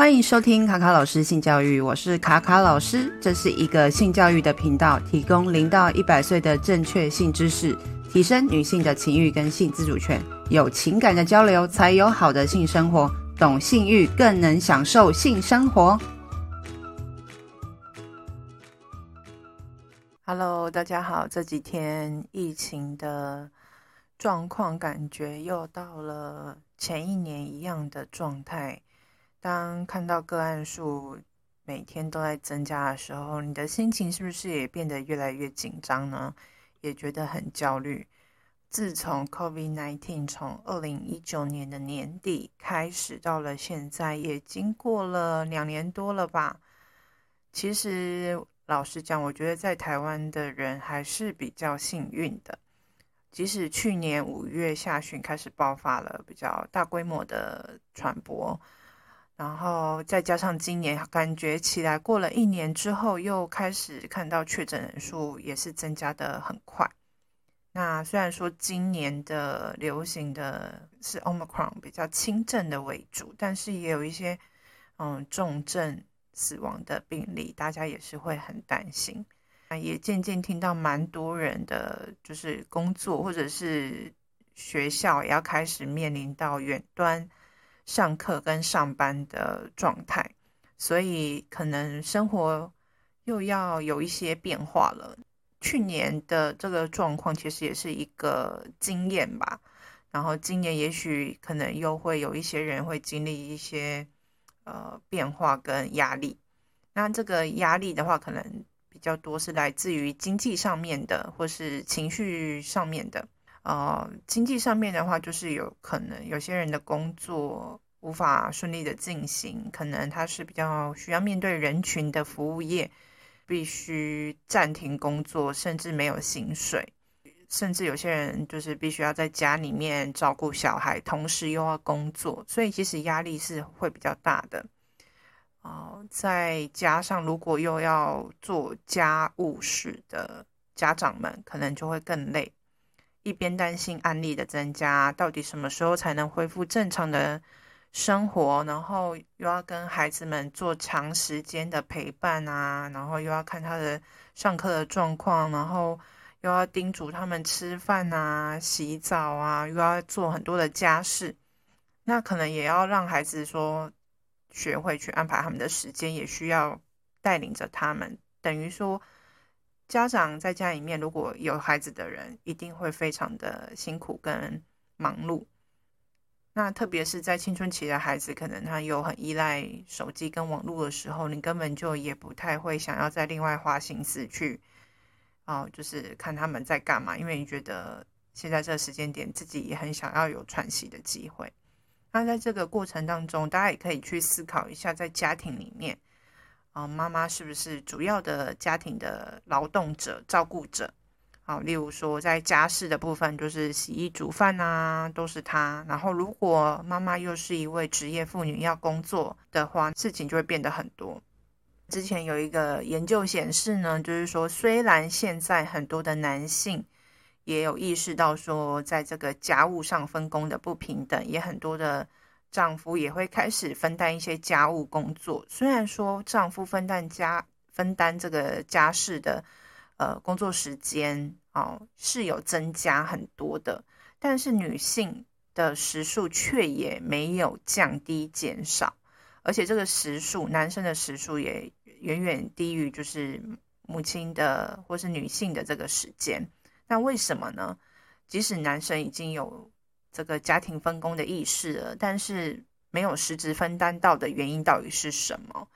欢迎收听卡卡老师性教育，我是卡卡老师，这是一个性教育的频道，提供零到一百岁的正确性知识，提升女性的情欲跟性自主权，有情感的交流才有好的性生活，懂性欲更能享受性生活。Hello，大家好，这几天疫情的状况感觉又到了前一年一样的状态。当看到个案数每天都在增加的时候，你的心情是不是也变得越来越紧张呢？也觉得很焦虑。自从 COVID-19 从二零一九年的年底开始，到了现在也经过了两年多了吧。其实老实讲，我觉得在台湾的人还是比较幸运的。即使去年五月下旬开始爆发了比较大规模的传播。然后再加上今年感觉起来，过了一年之后，又开始看到确诊人数也是增加的很快。那虽然说今年的流行的是 Omicron 比较轻症的为主，但是也有一些嗯重症死亡的病例，大家也是会很担心。那也渐渐听到蛮多人的就是工作或者是学校也要开始面临到远端。上课跟上班的状态，所以可能生活又要有一些变化了。去年的这个状况其实也是一个经验吧，然后今年也许可能又会有一些人会经历一些呃变化跟压力。那这个压力的话，可能比较多是来自于经济上面的，或是情绪上面的。呃，经济上面的话，就是有可能有些人的工作无法顺利的进行，可能他是比较需要面对人群的服务业，必须暂停工作，甚至没有薪水，甚至有些人就是必须要在家里面照顾小孩，同时又要工作，所以其实压力是会比较大的。哦，再加上如果又要做家务事的家长们，可能就会更累。一边担心案例的增加，到底什么时候才能恢复正常的生活？然后又要跟孩子们做长时间的陪伴啊，然后又要看他的上课的状况，然后又要叮嘱他们吃饭啊、洗澡啊，又要做很多的家事。那可能也要让孩子说学会去安排他们的时间，也需要带领着他们，等于说。家长在家里面如果有孩子的人，一定会非常的辛苦跟忙碌。那特别是在青春期的孩子，可能他有很依赖手机跟网络的时候，你根本就也不太会想要再另外花心思去，哦，就是看他们在干嘛，因为你觉得现在这个时间点自己也很想要有喘息的机会。那在这个过程当中，大家也可以去思考一下，在家庭里面。啊，妈妈是不是主要的家庭的劳动者、照顾者？好，例如说在家事的部分，就是洗衣煮饭啊，都是她。然后，如果妈妈又是一位职业妇女，要工作的话，事情就会变得很多。之前有一个研究显示呢，就是说，虽然现在很多的男性也有意识到说，在这个家务上分工的不平等，也很多的。丈夫也会开始分担一些家务工作。虽然说丈夫分担家分担这个家事的呃工作时间哦是有增加很多的，但是女性的时数却也没有降低减少，而且这个时数男生的时数也远远低于就是母亲的或是女性的这个时间。那为什么呢？即使男生已经有。这个家庭分工的意识了，但是没有实质分担到的原因到底是什么？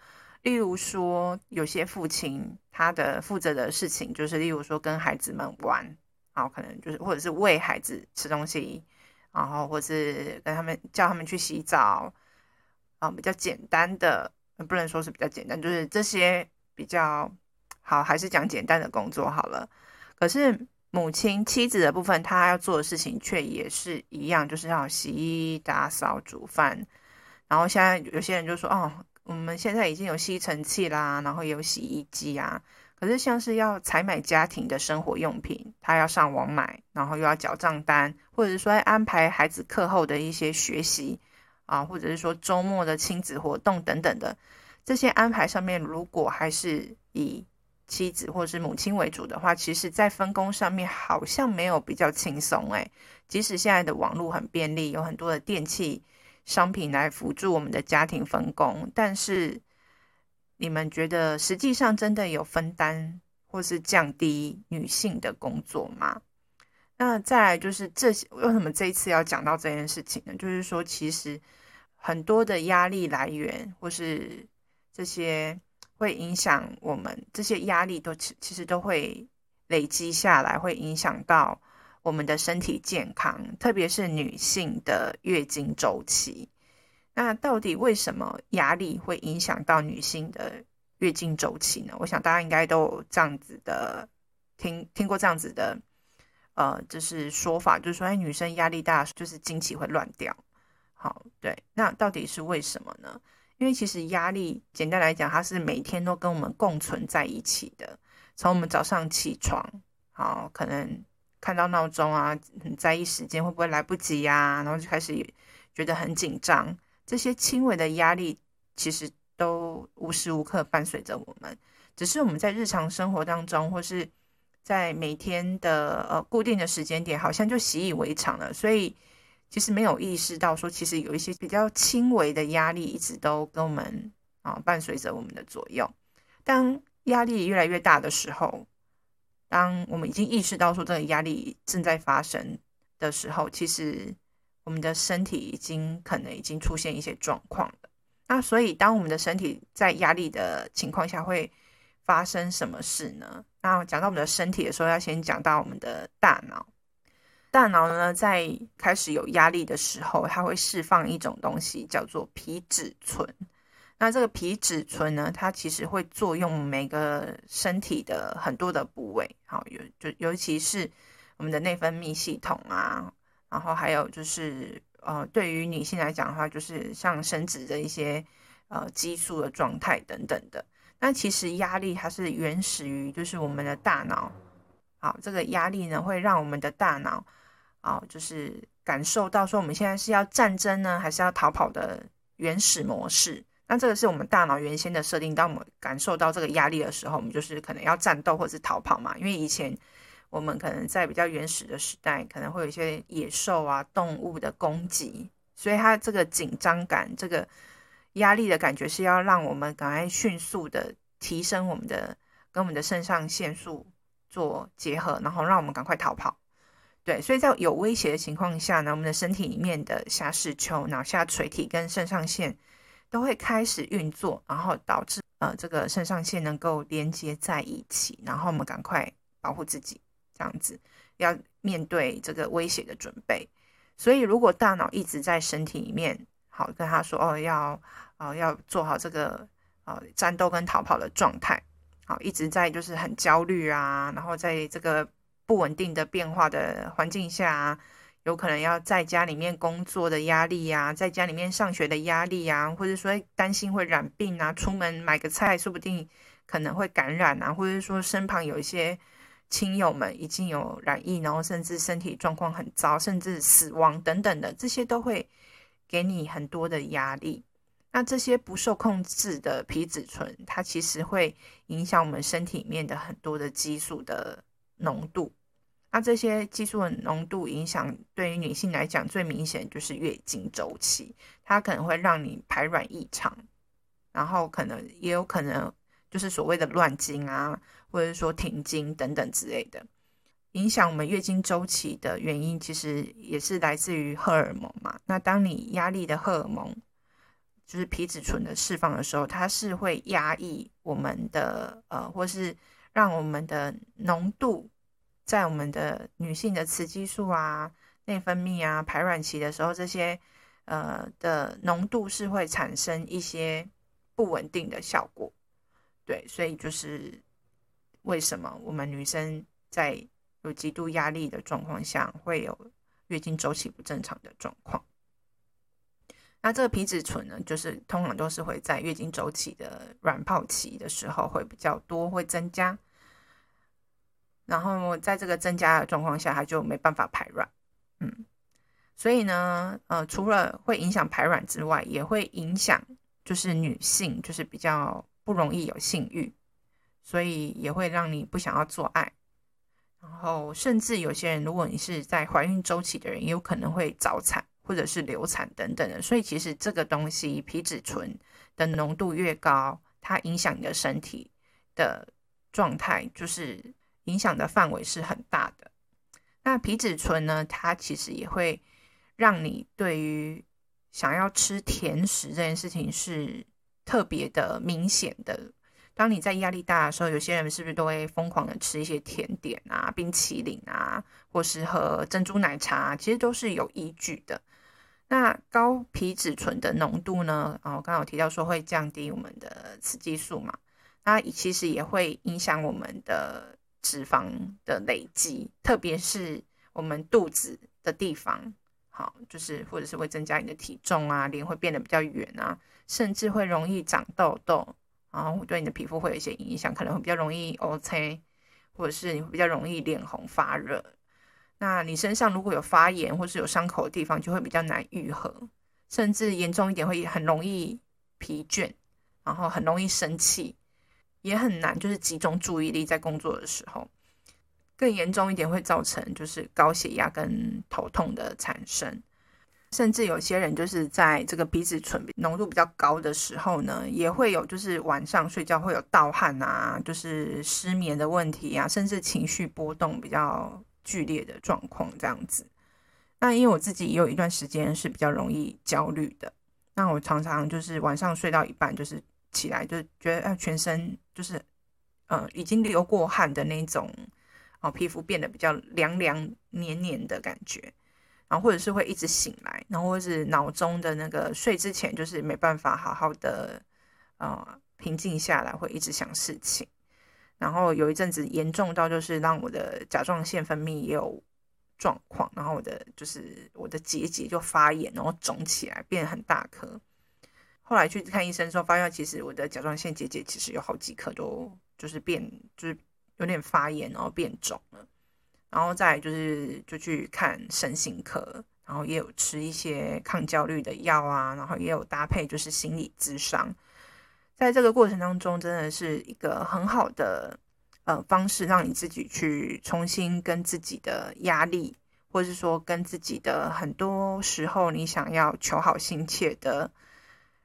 例如说，有些父亲他的负责的事情就是，例如说跟孩子们玩，然后可能就是或者是喂孩子吃东西，然后或是跟他们叫他们去洗澡，啊，比较简单的，不能说是比较简单，就是这些比较好，还是讲简单的工作好了。可是。母亲、妻子的部分，她要做的事情却也是一样，就是要洗衣、打扫、煮饭。然后现在有些人就说：“哦，我们现在已经有吸尘器啦，然后也有洗衣机啊。”可是像是要采买家庭的生活用品，他要上网买，然后又要缴账单，或者是说安排孩子课后的一些学习，啊，或者是说周末的亲子活动等等的这些安排上面，如果还是以妻子或是母亲为主的话，其实在分工上面好像没有比较轻松诶。即使现在的网络很便利，有很多的电器商品来辅助我们的家庭分工，但是你们觉得实际上真的有分担或是降低女性的工作吗？那再来就是这些，为什么这一次要讲到这件事情呢？就是说，其实很多的压力来源或是这些会影响我们，这些压力都其其实都会累积下来，会影响到我们的身体健康，特别是女性的月经周期。那到底为什么压力会影响到女性的月经周期呢？我想大家应该都有这样子的听听过这样子的。呃，就是说法，就是说，哎，女生压力大，就是经期会乱掉。好，对，那到底是为什么呢？因为其实压力，简单来讲，它是每天都跟我们共存在一起的。从我们早上起床，好，可能看到闹钟啊，很在意时间会不会来不及呀，然后就开始觉得很紧张。这些轻微的压力，其实都无时无刻伴随着我们，只是我们在日常生活当中，或是在每天的呃固定的时间点，好像就习以为常了，所以其实没有意识到说，其实有一些比较轻微的压力一直都跟我们啊伴随着我们的左右。当压力越来越大的时候，当我们已经意识到说这个压力正在发生的时候，其实我们的身体已经可能已经出现一些状况了。那所以当我们的身体在压力的情况下会发生什么事呢？那讲到我们的身体的时候，要先讲到我们的大脑。大脑呢，在开始有压力的时候，它会释放一种东西，叫做皮质醇。那这个皮质醇呢，它其实会作用每个身体的很多的部位，好，尤就尤其是我们的内分泌系统啊，然后还有就是呃，对于女性来讲的话，就是像生殖的一些呃激素的状态等等的。那其实压力它是原始于就是我们的大脑，好，这个压力呢会让我们的大脑，啊，就是感受到说我们现在是要战争呢，还是要逃跑的原始模式。那这个是我们大脑原先的设定。当我们感受到这个压力的时候，我们就是可能要战斗或者是逃跑嘛。因为以前我们可能在比较原始的时代，可能会有一些野兽啊、动物的攻击，所以它这个紧张感，这个。压力的感觉是要让我们赶快迅速的提升我们的跟我们的肾上腺素做结合，然后让我们赶快逃跑。对，所以在有威胁的情况下呢，我们的身体里面的下视丘、脑下垂体跟肾上腺都会开始运作，然后导致呃这个肾上腺能够连接在一起，然后我们赶快保护自己，这样子要面对这个威胁的准备。所以如果大脑一直在身体里面，好跟他说哦要。啊，要做好这个啊战斗跟逃跑的状态，好，一直在就是很焦虑啊，然后在这个不稳定的变化的环境下啊，有可能要在家里面工作的压力呀，在家里面上学的压力呀，或者说担心会染病啊，出门买个菜说不定可能会感染啊，或者说身旁有一些亲友们已经有染疫，然后甚至身体状况很糟，甚至死亡等等的，这些都会给你很多的压力。那这些不受控制的皮质醇，它其实会影响我们身体里面的很多的激素的浓度。那这些激素的浓度影响，对于女性来讲最明显就是月经周期，它可能会让你排卵异常，然后可能也有可能就是所谓的乱经啊，或者是说停经等等之类的。影响我们月经周期的原因，其实也是来自于荷尔蒙嘛。那当你压力的荷尔蒙，就是皮质醇的释放的时候，它是会压抑我们的呃，或是让我们的浓度在我们的女性的雌激素啊、内分泌啊、排卵期的时候，这些呃的浓度是会产生一些不稳定的效果。对，所以就是为什么我们女生在有极度压力的状况下，会有月经周期不正常的状况。那这个皮质醇呢，就是通常都是会在月经周期的卵泡期的时候会比较多，会增加。然后在这个增加的状况下，它就没办法排卵。嗯，所以呢，呃，除了会影响排卵之外，也会影响就是女性就是比较不容易有性欲，所以也会让你不想要做爱。然后，甚至有些人，如果你是在怀孕周期的人，也有可能会早产或者是流产等等的。所以，其实这个东西皮质醇的浓度越高，它影响你的身体的状态，就是影响的范围是很大的。那皮质醇呢，它其实也会让你对于想要吃甜食这件事情是特别的明显的。当你在压力大的时候，有些人是不是都会疯狂的吃一些甜点啊、冰淇淋啊，或是喝珍珠奶茶？其实都是有依据的。那高皮质醇的浓度呢？哦，刚刚有提到说会降低我们的雌激素嘛，那其实也会影响我们的脂肪的累积，特别是我们肚子的地方。好，就是或者是会增加你的体重啊，脸会变得比较圆啊，甚至会容易长痘痘。然后对你的皮肤会有一些影响，可能会比较容易乌青，或者是你会比较容易脸红发热。那你身上如果有发炎或是有伤口的地方，就会比较难愈合，甚至严重一点会很容易疲倦，然后很容易生气，也很难就是集中注意力在工作的时候。更严重一点会造成就是高血压跟头痛的产生。甚至有些人就是在这个皮质醇浓度比较高的时候呢，也会有就是晚上睡觉会有盗汗啊，就是失眠的问题啊，甚至情绪波动比较剧烈的状况这样子。那因为我自己也有一段时间是比较容易焦虑的，那我常常就是晚上睡到一半，就是起来就觉得全身就是呃已经流过汗的那种哦，皮肤变得比较凉凉黏黏的感觉。然后或者是会一直醒来，然后或是脑中的那个睡之前就是没办法好好的呃平静下来，会一直想事情。然后有一阵子严重到就是让我的甲状腺分泌也有状况，然后我的就是我的结节就发炎，然后肿起来变得很大颗。后来去看医生之后，发现其实我的甲状腺结节其实有好几颗都就是变就是有点发炎，然后变肿了。然后再就是就去看神心科，然后也有吃一些抗焦虑的药啊，然后也有搭配就是心理咨商，在这个过程当中，真的是一个很好的呃方式，让你自己去重新跟自己的压力，或者是说跟自己的很多时候你想要求好心切的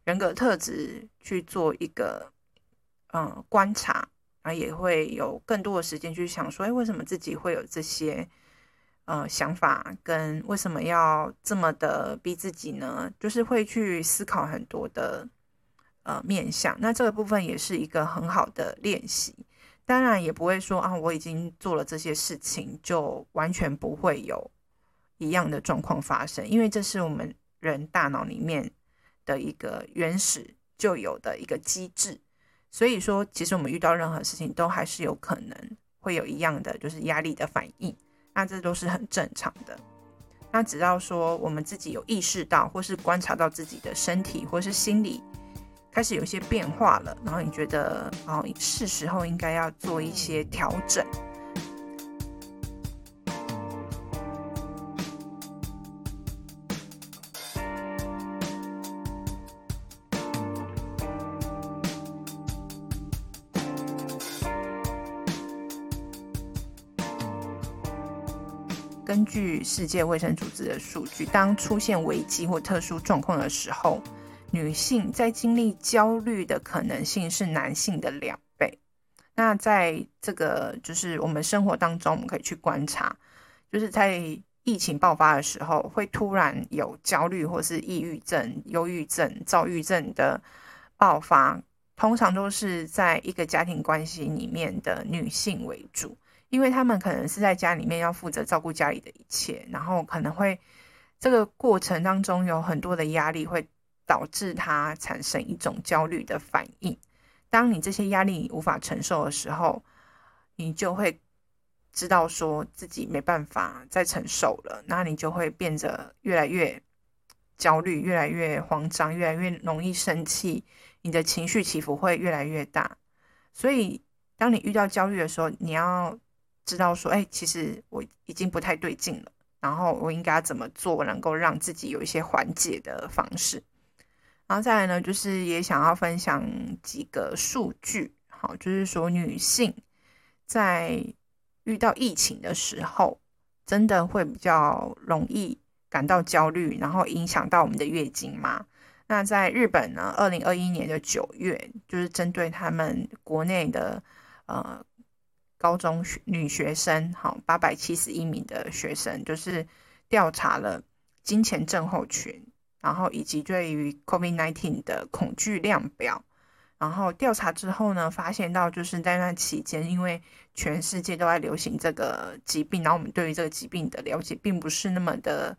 人格特质去做一个嗯、观察。啊，也会有更多的时间去想说，哎，为什么自己会有这些呃想法，跟为什么要这么的逼自己呢？就是会去思考很多的呃面向。那这个部分也是一个很好的练习。当然，也不会说啊，我已经做了这些事情，就完全不会有一样的状况发生，因为这是我们人大脑里面的一个原始就有的一个机制。所以说，其实我们遇到任何事情都还是有可能会有一样的，就是压力的反应。那这都是很正常的。那只要说我们自己有意识到，或是观察到自己的身体或是心理开始有些变化了，然后你觉得哦，是时候应该要做一些调整。根据世界卫生组织的数据，当出现危机或特殊状况的时候，女性在经历焦虑的可能性是男性的两倍。那在这个就是我们生活当中，我们可以去观察，就是在疫情爆发的时候，会突然有焦虑或是抑郁症、忧郁症、躁郁症的爆发，通常都是在一个家庭关系里面的女性为主。因为他们可能是在家里面要负责照顾家里的一切，然后可能会这个过程当中有很多的压力，会导致他产生一种焦虑的反应。当你这些压力无法承受的时候，你就会知道说自己没办法再承受了，那你就会变得越来越焦虑，越来越慌张，越来越容易生气，你的情绪起伏会越来越大。所以，当你遇到焦虑的时候，你要知道说，哎，其实我已经不太对劲了，然后我应该怎么做，能够让自己有一些缓解的方式。然后再来呢，就是也想要分享几个数据，好，就是说女性在遇到疫情的时候，真的会比较容易感到焦虑，然后影响到我们的月经吗？那在日本呢，二零二一年的九月，就是针对他们国内的呃高中女学生，好，八百七十一名的学生，就是调查了金钱症候群。然后以及对于 COVID-19 的恐惧量表，然后调查之后呢，发现到就是在那期间，因为全世界都在流行这个疾病，然后我们对于这个疾病的了解并不是那么的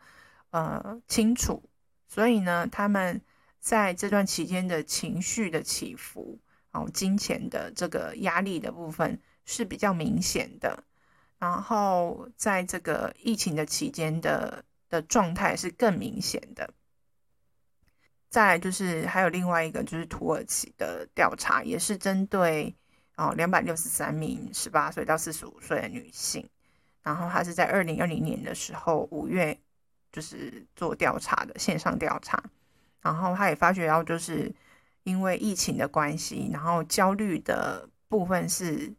呃清楚，所以呢，他们在这段期间的情绪的起伏，然后金钱的这个压力的部分是比较明显的，然后在这个疫情的期间的的状态是更明显的。再来就是还有另外一个就是土耳其的调查，也是针对哦两百六十三名十八岁到四十五岁的女性，然后她是在二零二零年的时候五月就是做调查的线上调查，然后她也发觉到就是因为疫情的关系，然后焦虑的部分是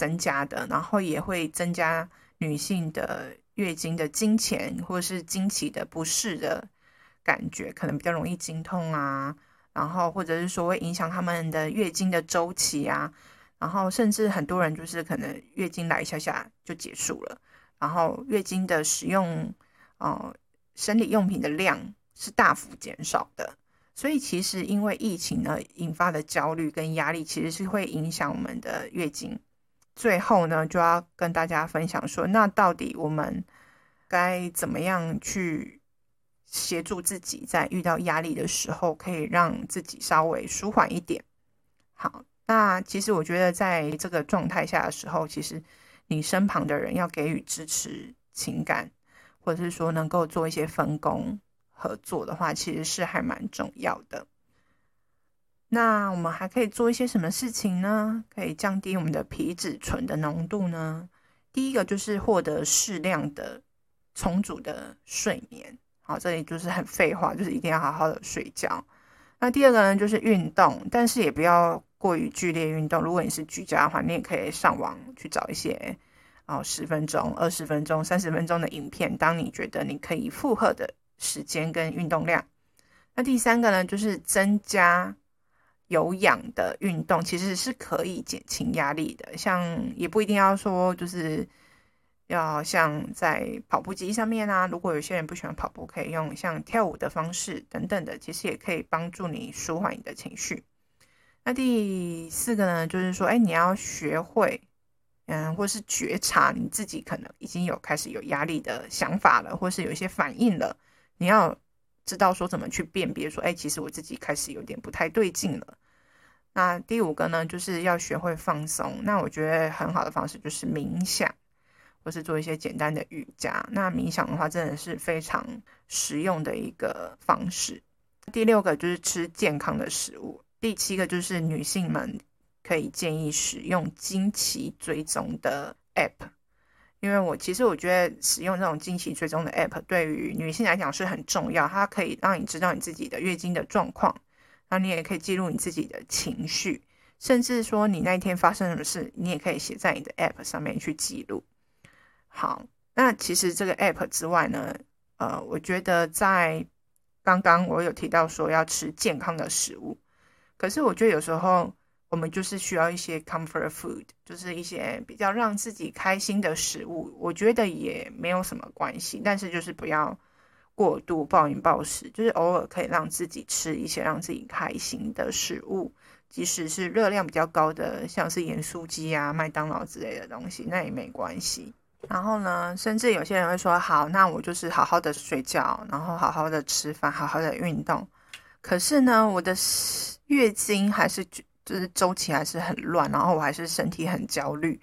增加的，然后也会增加女性的月经的经前或者是经期的不适的。感觉可能比较容易经痛啊，然后或者是说会影响他们的月经的周期啊，然后甚至很多人就是可能月经来一下下就结束了，然后月经的使用呃生理用品的量是大幅减少的，所以其实因为疫情呢引发的焦虑跟压力，其实是会影响我们的月经。最后呢就要跟大家分享说，那到底我们该怎么样去？协助自己在遇到压力的时候，可以让自己稍微舒缓一点。好，那其实我觉得在这个状态下的时候，其实你身旁的人要给予支持、情感，或者是说能够做一些分工合作的话，其实是还蛮重要的。那我们还可以做一些什么事情呢？可以降低我们的皮质醇的浓度呢？第一个就是获得适量的充足的睡眠。好，这里就是很废话，就是一定要好好的睡觉。那第二个呢，就是运动，但是也不要过于剧烈运动。如果你是居家的话，你也可以上网去找一些哦，十分钟、二十分钟、三十分钟的影片，当你觉得你可以负荷的时间跟运动量。那第三个呢，就是增加有氧的运动，其实是可以减轻压力的。像也不一定要说就是。要像在跑步机上面啊，如果有些人不喜欢跑步，可以用像跳舞的方式等等的，其实也可以帮助你舒缓你的情绪。那第四个呢，就是说，哎，你要学会，嗯，或是觉察你自己可能已经有开始有压力的想法了，或是有一些反应了，你要知道说怎么去辨别，说，哎，其实我自己开始有点不太对劲了。那第五个呢，就是要学会放松。那我觉得很好的方式就是冥想。或是做一些简单的瑜伽，那冥想的话真的是非常实用的一个方式。第六个就是吃健康的食物。第七个就是女性们可以建议使用经期追踪的 App，因为我其实我觉得使用这种经期追踪的 App 对于女性来讲是很重要，它可以让你知道你自己的月经的状况，那你也可以记录你自己的情绪，甚至说你那一天发生什么事，你也可以写在你的 App 上面去记录。好，那其实这个 app 之外呢，呃，我觉得在刚刚我有提到说要吃健康的食物，可是我觉得有时候我们就是需要一些 comfort food，就是一些比较让自己开心的食物，我觉得也没有什么关系，但是就是不要过度暴饮暴食，就是偶尔可以让自己吃一些让自己开心的食物，即使是热量比较高的，像是盐酥鸡啊、麦当劳之类的东西，那也没关系。然后呢，甚至有些人会说：“好，那我就是好好的睡觉，然后好好的吃饭，好好的运动。可是呢，我的月经还是就是周期还是很乱，然后我还是身体很焦虑。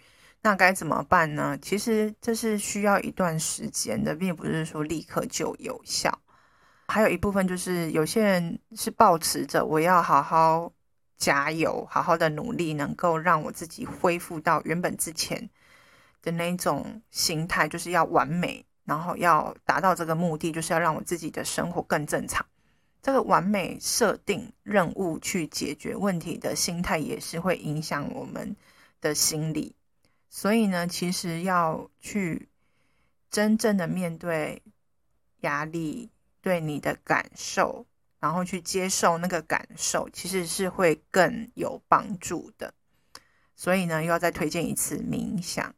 那该怎么办呢？其实这是需要一段时间的，并不是说立刻就有效。还有一部分就是有些人是抱持着我要好好加油，好好的努力，能够让我自己恢复到原本之前。”的那种心态就是要完美，然后要达到这个目的，就是要让我自己的生活更正常。这个完美设定任务去解决问题的心态，也是会影响我们的心理。所以呢，其实要去真正的面对压力，对你的感受，然后去接受那个感受，其实是会更有帮助的。所以呢，又要再推荐一次冥想。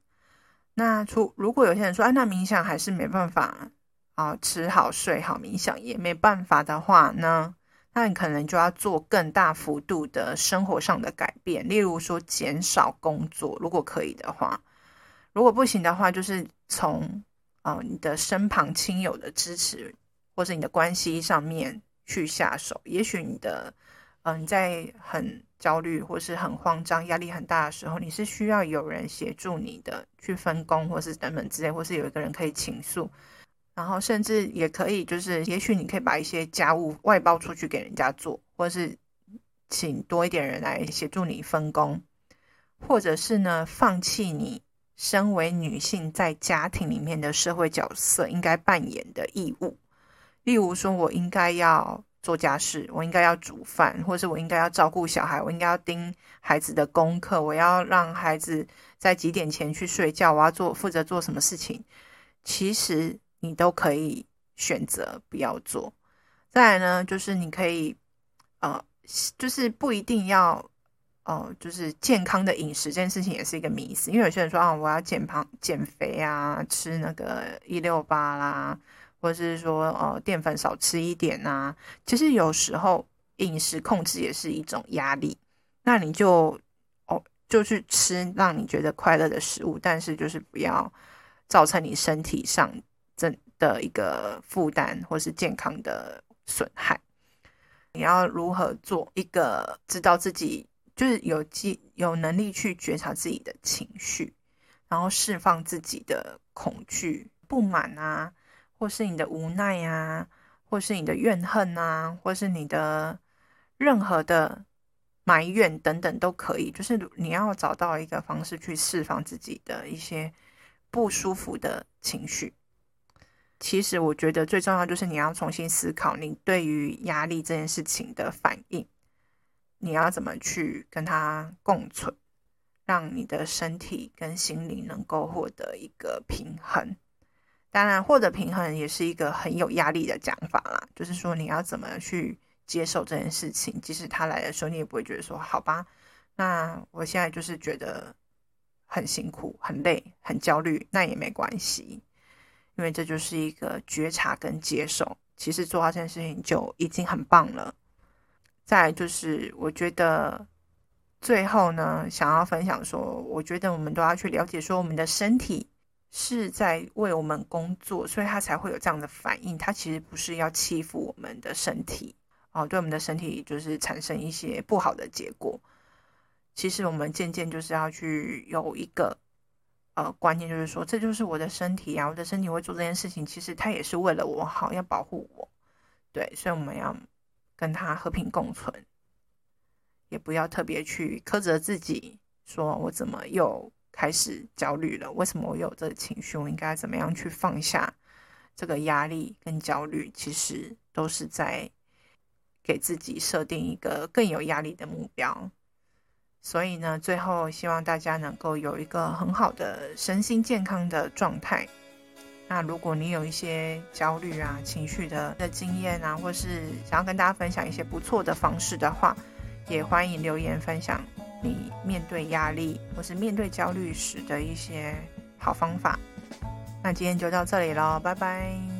那除如果有些人说，哎，那冥想还是没办法啊，吃好睡好，冥想也没办法的话呢，那你可能就要做更大幅度的生活上的改变，例如说减少工作，如果可以的话，如果不行的话，就是从啊你的身旁亲友的支持，或是你的关系上面去下手。也许你的嗯、在很焦虑或是很慌张、压力很大的时候，你是需要有人协助你的，去分工或是等等之类，或是有一个人可以倾诉，然后甚至也可以就是，也许你可以把一些家务外包出去给人家做，或是请多一点人来协助你分工，或者是呢，放弃你身为女性在家庭里面的社会角色应该扮演的义务，例如说，我应该要。做家事，我应该要煮饭，或是我应该要照顾小孩，我应该要盯孩子的功课，我要让孩子在几点前去睡觉，我要做负责做什么事情，其实你都可以选择不要做。再来呢，就是你可以，呃，就是不一定要，哦、就是健康的饮食这件事情也是一个迷思，因为有些人说啊，我要减胖、减肥啊，吃那个一六八啦。或者是说，呃，淀粉少吃一点呐。其实有时候饮食控制也是一种压力。那你就哦，就去吃让你觉得快乐的食物，但是就是不要造成你身体上真的一个负担，或是健康的损害。你要如何做一个知道自己就是有记有能力去觉察自己的情绪，然后释放自己的恐惧、不满啊。或是你的无奈、啊，或是你的怨恨啊，或是你的任何的埋怨等等都可以。就是你要找到一个方式去释放自己的一些不舒服的情绪。其实我觉得最重要就是你要重新思考你对于压力这件事情的反应，你要怎么去跟它共存，让你的身体跟心灵能够获得一个平衡。当然，获得平衡也是一个很有压力的讲法啦。就是说，你要怎么去接受这件事情，即使他来的时候，你也不会觉得说好吧。那我现在就是觉得很辛苦、很累、很焦虑，那也没关系，因为这就是一个觉察跟接受。其实做到这件事情就已经很棒了。再就是，我觉得最后呢，想要分享说，我觉得我们都要去了解说，我们的身体。是在为我们工作，所以他才会有这样的反应。他其实不是要欺负我们的身体哦，对我们的身体就是产生一些不好的结果。其实我们渐渐就是要去有一个呃观念，就是说，这就是我的身体啊，我的身体会做这件事情，其实他也是为了我好，要保护我。对，所以我们要跟他和平共存，也不要特别去苛责自己，说我怎么又。开始焦虑了，为什么我有这个情绪？我应该怎么样去放下这个压力跟焦虑？其实都是在给自己设定一个更有压力的目标。所以呢，最后希望大家能够有一个很好的身心健康的状态。那如果你有一些焦虑啊、情绪的的经验啊，或是想要跟大家分享一些不错的方式的话，也欢迎留言分享。你面对压力或是面对焦虑时的一些好方法。那今天就到这里喽，拜拜。